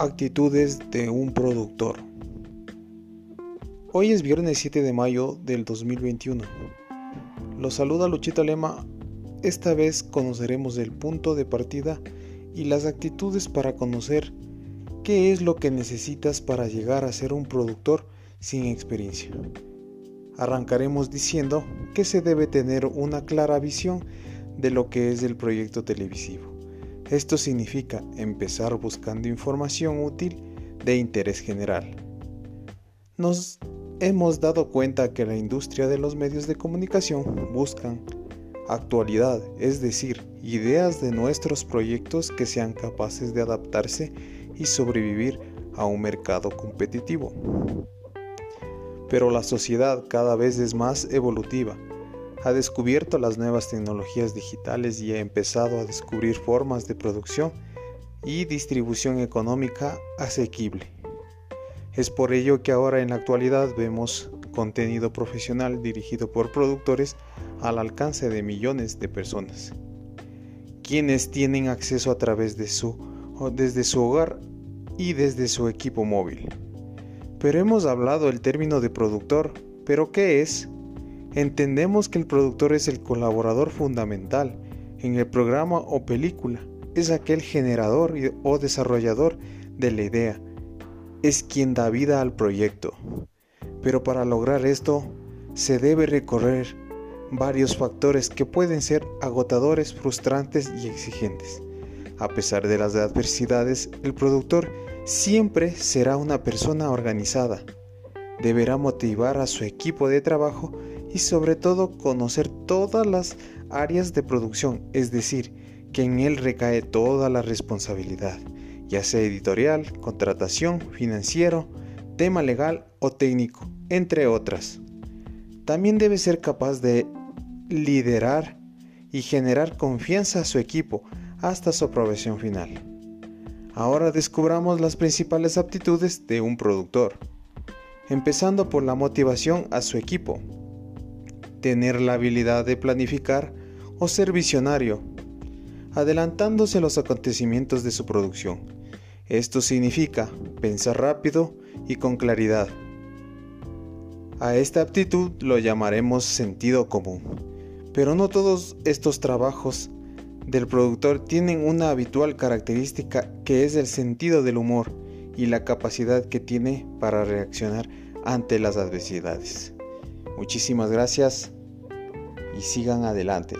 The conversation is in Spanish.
Actitudes de un productor. Hoy es viernes 7 de mayo del 2021. Los saluda Luchito Lema. Esta vez conoceremos el punto de partida y las actitudes para conocer qué es lo que necesitas para llegar a ser un productor sin experiencia. Arrancaremos diciendo que se debe tener una clara visión de lo que es el proyecto televisivo esto significa empezar buscando información útil de interés general. Nos hemos dado cuenta que la industria de los medios de comunicación buscan actualidad, es decir, ideas de nuestros proyectos que sean capaces de adaptarse y sobrevivir a un mercado competitivo. Pero la sociedad cada vez es más evolutiva ha descubierto las nuevas tecnologías digitales y ha empezado a descubrir formas de producción y distribución económica asequible. Es por ello que ahora en la actualidad vemos contenido profesional dirigido por productores al alcance de millones de personas, quienes tienen acceso a través de su desde su hogar y desde su equipo móvil. Pero hemos hablado el término de productor, pero ¿qué es? Entendemos que el productor es el colaborador fundamental en el programa o película, es aquel generador o desarrollador de la idea, es quien da vida al proyecto. Pero para lograr esto se debe recorrer varios factores que pueden ser agotadores, frustrantes y exigentes. A pesar de las adversidades, el productor siempre será una persona organizada. Deberá motivar a su equipo de trabajo y sobre todo conocer todas las áreas de producción, es decir, que en él recae toda la responsabilidad, ya sea editorial, contratación, financiero, tema legal o técnico, entre otras. También debe ser capaz de liderar y generar confianza a su equipo hasta su aprobación final. Ahora descubramos las principales aptitudes de un productor, empezando por la motivación a su equipo tener la habilidad de planificar o ser visionario, adelantándose los acontecimientos de su producción. Esto significa pensar rápido y con claridad. A esta aptitud lo llamaremos sentido común, pero no todos estos trabajos del productor tienen una habitual característica que es el sentido del humor y la capacidad que tiene para reaccionar ante las adversidades. Muchísimas gracias y sigan adelante.